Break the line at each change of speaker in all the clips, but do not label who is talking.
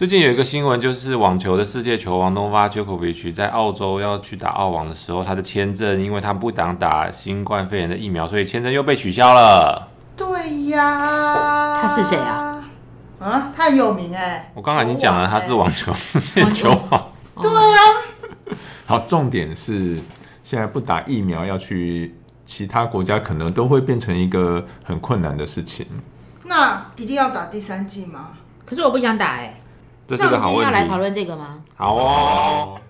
最近有一个新闻，就是网球的世界球王 Novak Djokovic 在澳洲要去打澳网的时候，他的签证因为他不想打新冠肺炎的疫苗，所以签证又被取消了。
对呀，
他是谁啊？
啊，他很有名哎、
我刚才已经讲了，他是网球世界球王。
对啊，
好，重点是现在不打疫苗要去其他国家，可能都会变成一个很困难的事情。
那一定要打第三剂吗？
可是我不想打哎、
这
那我们今
是个好问
天要来讨
题。
论这个吗？
好哦，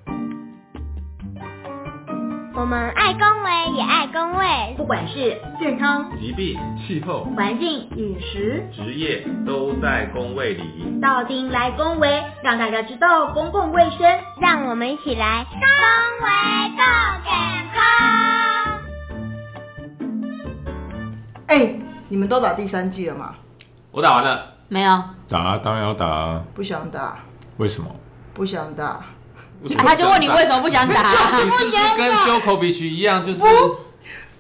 我们爱公卫也爱公卫，不管是
健康、
疾病、气候、
环境，
饮食，
职业都在公卫里。
到丁来公卫，让大家知道公共卫生，让我们一起来公卫更健康。
哎、你们都打第三季了吗？
我打完了。
没有，
打当然要打啊，
不想打，
为什么？
不想打。
啊他就问你为什么不想打、
你是不是跟 Djokovic 一样，就是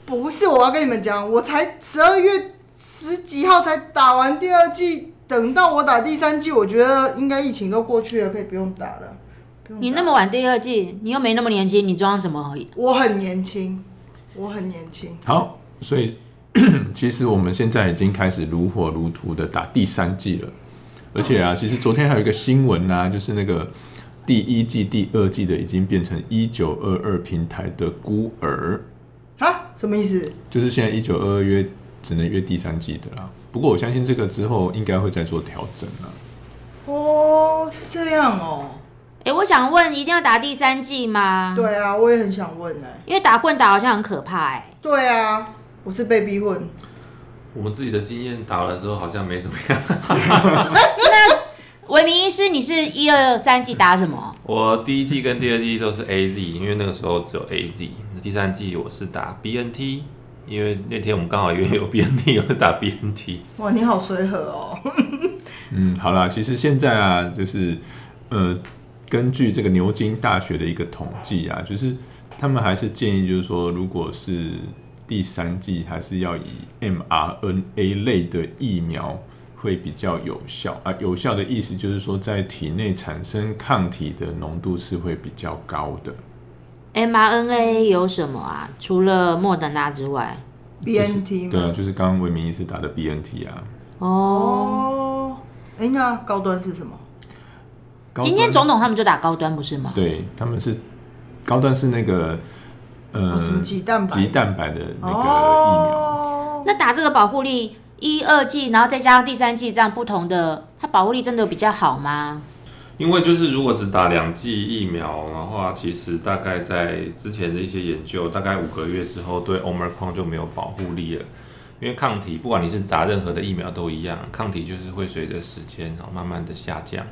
不是，我要跟你们讲，我才十二月十几号才打完第二季，等到我打第三季，我觉得应该疫情都过去了，可以不用打了。不用打
你那么晚第二季，你又没那么年轻，你装什么？
我很年轻，我很年轻。
好，所以 其实我们现在已经开始如火如荼的打第三季了，而且啊，其实昨天还有一个新闻啊，就是那个第一季、第二季的已经变成一九二二平台的孤儿，
啊？什么意思？
就是现在一九二二约只能约第三季的啦。不过我相信这个之后应该会再做调整啦。
哦，是这样哦。
哎、我想问，一定要打第三季吗？，
对啊，我也很想问哎、
因为打混打好像很可怕哎、
对啊，我是被逼混。
我们自己的经验打了之后好像没怎么样。
那维明医师，你是一二三季打什么？
我第一季跟第二季都是 A Z，因为那个时候只有 A Z。第三季我是打 B N T，因为那天我们刚好因为有 B N T，我是打 B N T。
哇，你好随和哦。
嗯，好啦，其实现在啊，就是呃，根据这个牛津大学的一个统计啊，就是他们还是建议，就是说，如果是第三季，还是要以 mRNA 类的疫苗会比较有效啊。有效的意思就是说，在体内产生抗体的浓度是会比较高的。
mRNA 有什么啊？除了莫德纳之外
，BNT
对啊，就是刚刚文明医师打的 BNT 啊。
哦，
哦，哎、那高端是什么？
今天总统他们就打高端不是吗？
对他们是高端是那个呃、
哦什么鸡蛋白
鸡蛋白的那个疫苗。
哦，
那打这个保护力一二季，然后再加上第三季这样不同的，它保护力真的比较好吗？
因为就是如果只打两剂疫苗的话，其实大概在之前的一些研究，大概五个月之后，对 Omicron 就没有保护力了。因为抗体，不管你是打任何的疫苗都一样，抗体就是会随着时间然后慢慢的下降。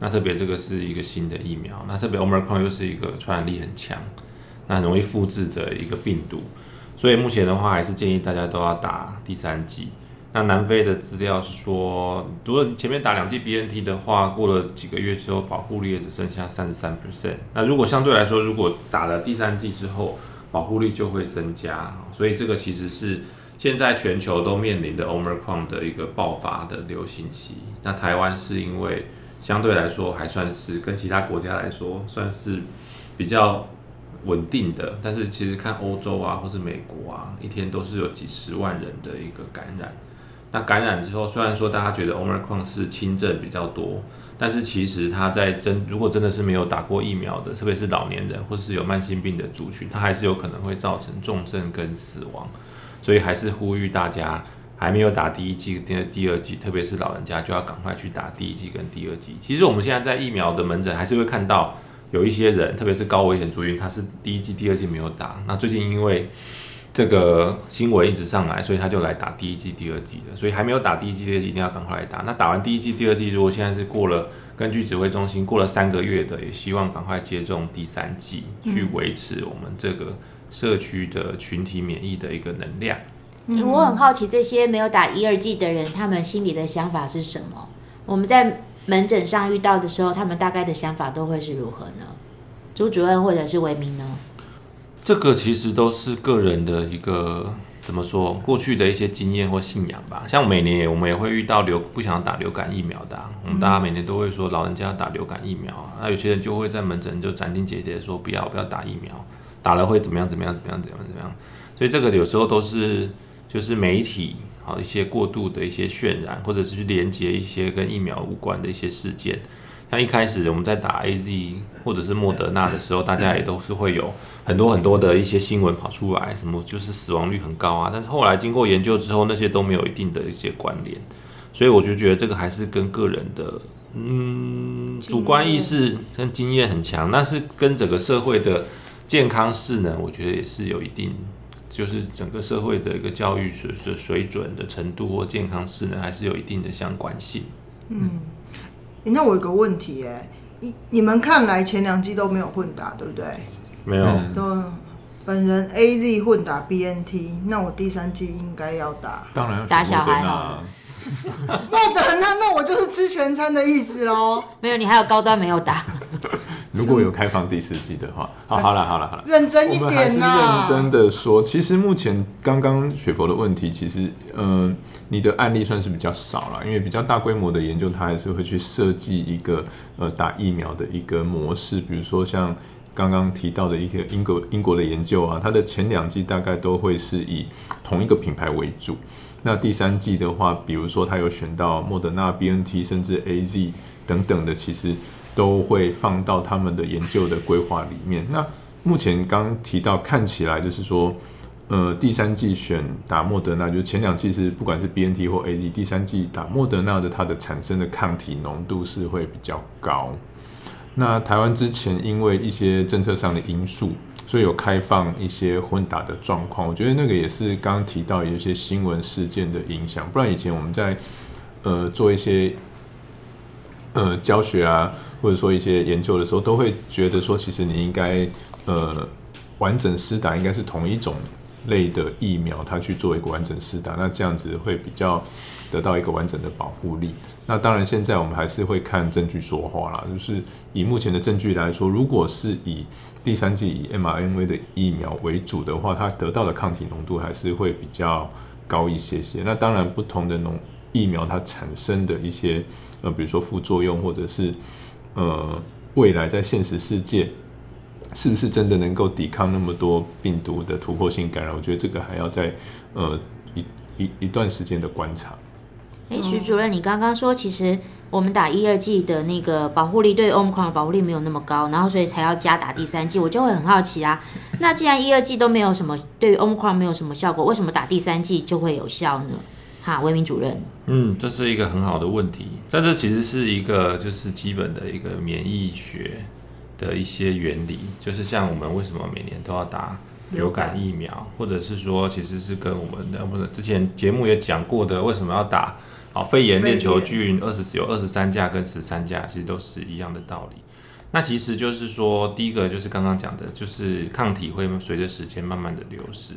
那特别这个是一个新的疫苗，那特别 Omicron 又是一个传染力很强，那很容易复制的一个病毒，所以目前的话还是建议大家都要打第三剂。那南非的资料是说，如果前面打两剂 BNT 的话，过了几个月之后，保护力也只剩下三十三 percent。那如果相对来说，如果打了第三剂之后，保护力就会增加。所以这个其实是现在全球都面临的 Omicron 的一个爆发的流行期。那台湾是因为相对来说还算是跟其他国家来说算是比较稳定的，但是其实看欧洲啊或是美国啊，一天都是有几十万人的一个感染。那感染之后，虽然说大家觉得 Omicron 是轻症比较多，但是其实它在真如果真的是没有打过疫苗的，特别是老年人或是有慢性病的族群，它还是有可能会造成重症跟死亡。所以还是呼吁大家还没有打第一剂跟第二剂，特别是老人家就要赶快去打第一剂跟第二剂。其实我们现在在疫苗的门诊还是会看到有一些人，特别是高危险族群，他是第一季、第二季没有打。那最近因为这个新闻一直上来，所以他就来打第一季、第二季的。所以还没有打第一季、第二季，一定要赶快来打。那打完第一季、第二季，如果现在是过了，根据指挥中心过了三个月的，也希望赶快接种第三季，去维持我们这个社区的群体免疫的一个能量。
嗯我很好奇，这些没有打一二季的人，他们心里的想法是什么？我们在门诊上遇到的时候，他们大概的想法都会是如何呢？朱主任或者是维明呢？
这个其实都是个人的一个怎么说过去的一些经验或信仰吧。像每年我们也会遇到流不想打流感疫苗的、我们大家每年都会说老人家打流感疫苗啊，那有些人就会在门诊就斩钉截铁说不要不要打疫苗，打了会怎么样怎么样怎么样怎么样怎么样。所以这个有时候都是就是媒体好一些过度的一些渲染，或者是去连接一些跟疫苗无关的一些事件。像一开始我们在打 A Z 或者是莫德纳的时候，大家也都是会有很多很多的一些新闻跑出来，什么就是死亡率很高啊。但是后来经过研究之后，那些都没有一定的一些关联，所以我就觉得这个还是跟个人的嗯主观意识跟经验很强，但是跟整个社会的健康势能，我觉得也是有一定。就是整个社会的一个教育水水水准的程度或健康势能，还是有一定的相关性。
嗯那我有个问题、哎，你你们看来前两季都没有混打，对不对？
没有，
嗯
都本人 A Z 混打 B N T，那我第三季应该要打
当然要
打小孩
啊
好。
莫德纳，那我就是吃全餐的意思喽。
没有，你还有高端没有打。
如果有开放第四季的话，好，好了，好了，好了。
认真一
我们还是、认真的说，其实目前刚刚雪佛的问题，其实呃，你的案例算是比较少了，因为比较大规模的研究，它还是会去设计一个呃打疫苗的一个模式，比如说像刚刚提到的一个英国英国的研究啊，它的前两季大概都会是以同一个品牌为主。那第三季的话，比如说它有选到莫德纳、B N T 甚至 A Z 等等的，其实都会放到他们的研究的规划里面。那目前刚提到，看起来就是说，呃，第三季选打莫德纳，就是前两季是不管是 B N T 或 A D，第三季打莫德纳的它的产生的抗体浓度是会比较高。那台湾之前因为一些政策上的因素，所以有开放一些混打的状况。我觉得那个也是刚提到有一些新闻事件的影响，不然以前我们在呃做一些呃教学啊，或者说一些研究的时候，都会觉得说，其实你应该呃完整施打应该是同一种类的疫苗，它去做一个完整施打，那这样子会比较得到一个完整的保护力。那当然，现在我们还是会看证据说话啦，就是以目前的证据来说，如果是以第三季以 mRNA 的疫苗为主的话，它得到的抗体浓度还是会比较高一些些。那当然，不同的农疫苗它产生的一些呃，比如说副作用，或者是呃未来在现实世界是不是真的能够抵抗那么多病毒的突破性感染？我觉得这个还要在呃一一一段时间的观察。
哎，徐主任，你刚刚说其实我们打一二剂的那个保护力对 Omicron 的保护力没有那么高，然后所以才要加打第三剂，我就会很好奇啊。那既然一二剂都没有什么对于 Omicron 没有什么效果，为什么打第三剂就会有效呢？哈，维明主任，
嗯，这是一个很好的问题。在这其实是一个就是基本的一个免疫学的一些原理，就是像我们为什么每年都要打流感疫苗，或者是说其实是跟我们的或者之前节目也讲过的，为什么要打好肺炎链球菌二十有二十三价跟十三价，其实都是一样的道理。那其实就是说，第一个就是刚刚讲的，就是抗体会随着时间慢慢的流失。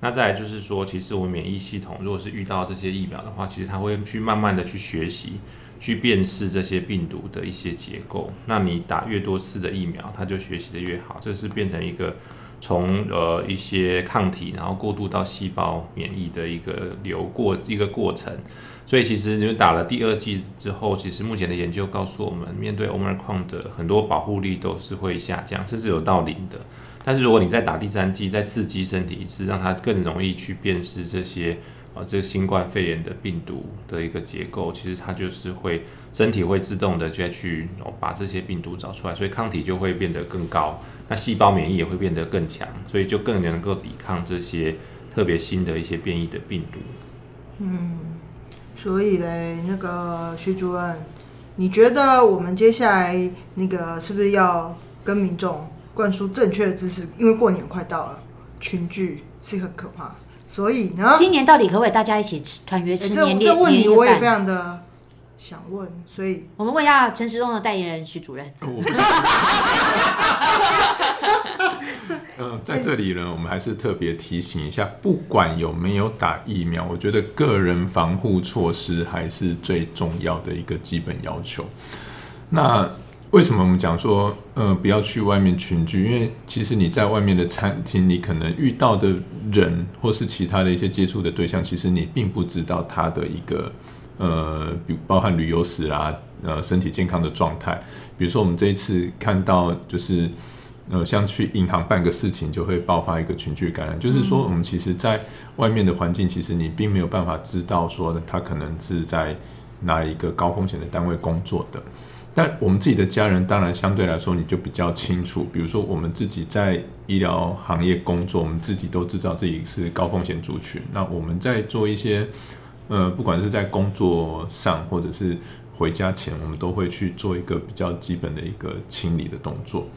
那再来就是说，其实我们免疫系统如果是遇到这些疫苗的话，其实它会去慢慢的去学习，去辨识这些病毒的一些结构。那你打越多次的疫苗，它就学习的越好，这是变成一个从呃一些抗体，然后过渡到细胞免疫的一个流过一个过程。所以其实你们打了第二剂之后，其实目前的研究告诉我们，面对 Omicron 的很多保护力都是会下降，甚至有到零的。但是如果你再打第三剂，再刺激身体一次，让它更容易去辨识这些啊这个新冠肺炎的病毒的一个结构，其实它就是会身体会自动的再去哦把这些病毒找出来，所以抗体就会变得更高，那细胞免疫也会变得更强，所以就更能够抵抗这些特别新的一些变异的病毒。
嗯所以嘞，那个徐主任，你觉得我们接下来那个是不是要跟民众灌输正确的知识？因为过年快到了，群聚是很可怕，所以呢，
今年到底可不可以大家一起吃团圆吃年夜
这问题我也非？常的想问，所以
我们问一下陈时中的代言人徐主任。
呃，在这里呢，我们还是特别提醒一下，不管有没有打疫苗，我觉得个人防护措施还是最重要的一个基本要求。那为什么我们讲说，呃，不要去外面群聚？因为其实你在外面的餐厅，你可能遇到的人，或是其他的一些接触的对象，其实你并不知道他的一个，呃，比包含旅游史啊，呃，身体健康的状态。比如说，我们这一次看到，就是，呃，像去银行办个事情，就会爆发一个群聚感染。就是说，我们其实在外面的环境，其实你并没有办法知道说他可能是在哪一个高风险的单位工作的。但我们自己的家人，当然相对来说你就比较清楚。比如说，我们自己在医疗行业工作，我们自己都知道自己是高风险族群。那我们在做一些，呃，不管是在工作上，或者是回家前，我们都会去做一个比较基本的一个清理的动作。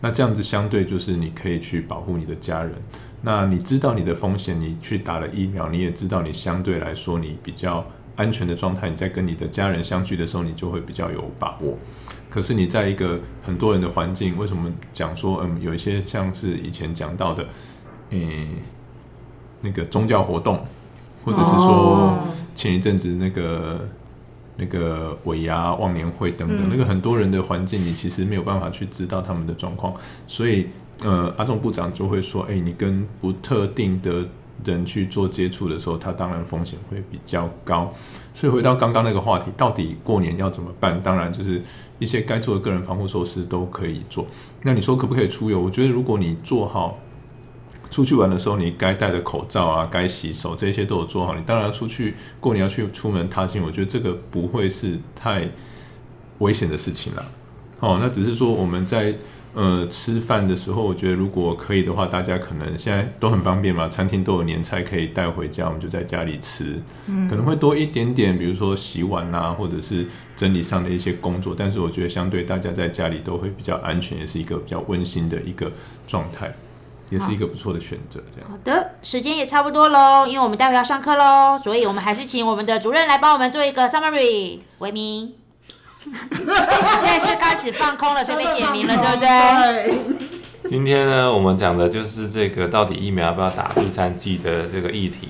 那这样子相对就是你可以去保护你的家人。那你知道你的风险，你去打了疫苗，你也知道你相对来说你比较安全的状态，你在跟你的家人相聚的时候，你就会比较有把握。可是你在一个很多人的环境，为什么讲说，嗯，有一些像是以前讲到的，诶、那个宗教活动，或者是说
哦。
前一阵子那个那个尾牙忘年会等等，
嗯。
那个很多人的环境，你其实没有办法去知道他们的状况，所以呃，阿中部长就会说，哎、你跟不特定的人去做接触的时候，他当然风险会比较高。所以回到刚刚那个话题，到底过年要怎么办？当然就是一些该做的个人防护措施都可以做。那你说可不可以出游？我觉得如果你做好出去玩的时候，你该戴的口罩啊，该洗手这些都有做好。你当然要出去过年要去出门踏青，我觉得这个不会是太危险的事情了。哦，那只是说我们在呃吃饭的时候，我觉得如果可以的话，大家可能现在都很方便嘛，餐厅都有年菜可以带回家，我们就在家里吃，可能会多一点点，比如说洗碗啊，或者是整理上的一些工作，但是我觉得相对大家在家里都会比较安全，也是一个比较温馨的一个状态，也是一个不错的选择。这样，
好的，时间也差不多喽，因为我们待会要上课喽，所以我们还是请我们的主任来帮我们做一个 summary。维明，现在是开始放空了，随便点名了，对不对？
对，
今天呢，我们讲的就是这个到底疫苗要不要打第三剂的这个议题。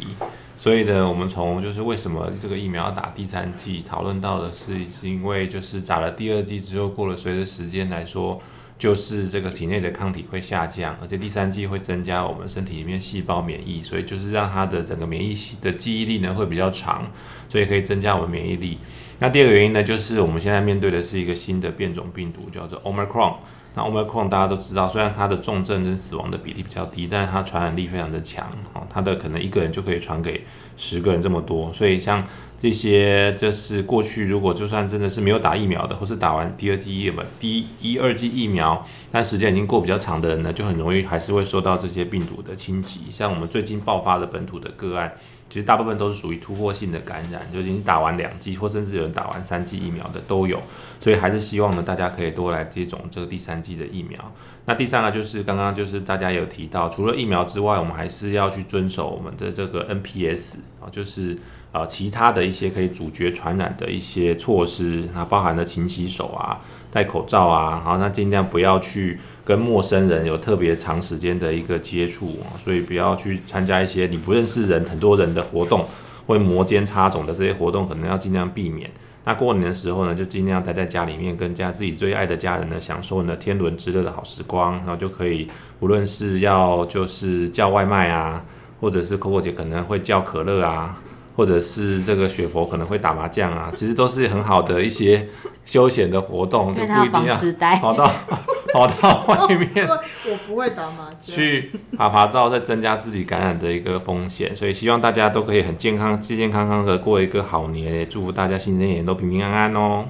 所以呢，我们从就是为什么这个疫苗要打第三剂，讨论到的是是因为就是打了第二剂之后，过了随着时间来说，就是这个体内的抗体会下降，而且第三剂会增加我们身体里面细胞免疫，所以就是让它的整个免疫系的记忆力呢会比较长，所以可以增加我们免疫力。那第二个原因呢，就是我们现在面对的是一个新的变种病毒，叫做 Omicron。那 Omicron 大家都知道，虽然它的重症跟死亡的比例比较低，但是它传染力非常的强哦，它的可能一个人就可以传给十个人这么多，所以像这些，这是过去如果就算真的是没有打疫苗的，或是打完第二剂疫苗、第一、二剂疫苗，但时间已经过比较长的人呢，就很容易还是会受到这些病毒的侵袭。像我们最近爆发的本土的个案，其实大部分都是属于突破性的感染，就已经打完两剂，或甚至有人打完三剂疫苗的都有。所以还是希望呢，大家可以多来接种这个第三剂的疫苗。那第三个就是刚刚就是大家有提到，除了疫苗之外，我们还是要去遵守我们的这个 NPS 啊，就是呃其他的一些可以阻绝传染的一些措施，那包含了勤洗手啊、戴口罩啊，然后那尽量不要去跟陌生人有特别长时间的一个接触，所以不要去参加一些你不认识人、很多人的活动，会摩肩擦踵的这些活动，可能要尽量避免。那过年的时候呢，就尽量待在家里面，跟家自己最爱的家人呢，享受呢天伦之乐的好时光，然后就可以，无论是要就是叫外卖啊，或者是 Coco 姐可能会叫可乐啊，或者是这个雪佛可能会打麻将啊，其实都是很好的一些休闲的活动，就不一定要
痴呆。
跑到 跑到外面
我不会打麻将。
去爬爬照，再增加自己感染的一个风险。所以希望大家都可以很健康、健健康康的过一个好年，也祝福大家新的一年都平平安安哦。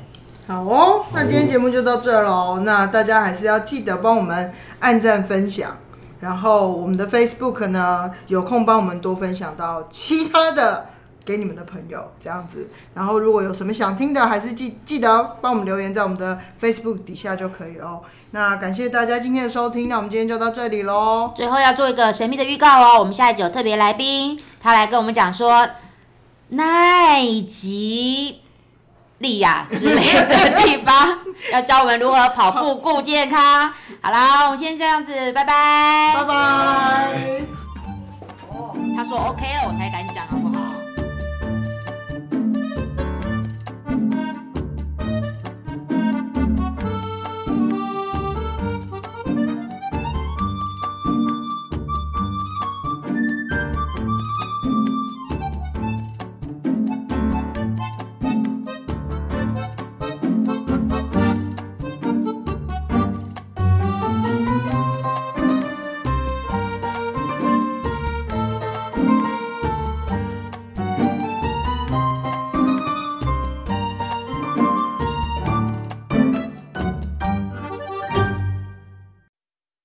好哦，那今天节目就到这儿喽。那大家还是要记得帮我们按赞分享，然后我们的 Facebook 呢，有空帮我们多分享到其他的给你们的朋友这样子。然后如果有什么想听的，还是记记得帮我们留言在我们的 Facebook 底下就可以了。那感谢大家今天的收听，那我们今天就到这里喽。
最后要做一个神秘的预告哦，我们下一集有特别来宾，他来跟我们讲说奈吉利亚之类的地方，要教我们如何跑步顾健康。好啦，我们先这样子，拜拜。
拜拜。
他说 OK 了，我才敢讲哦。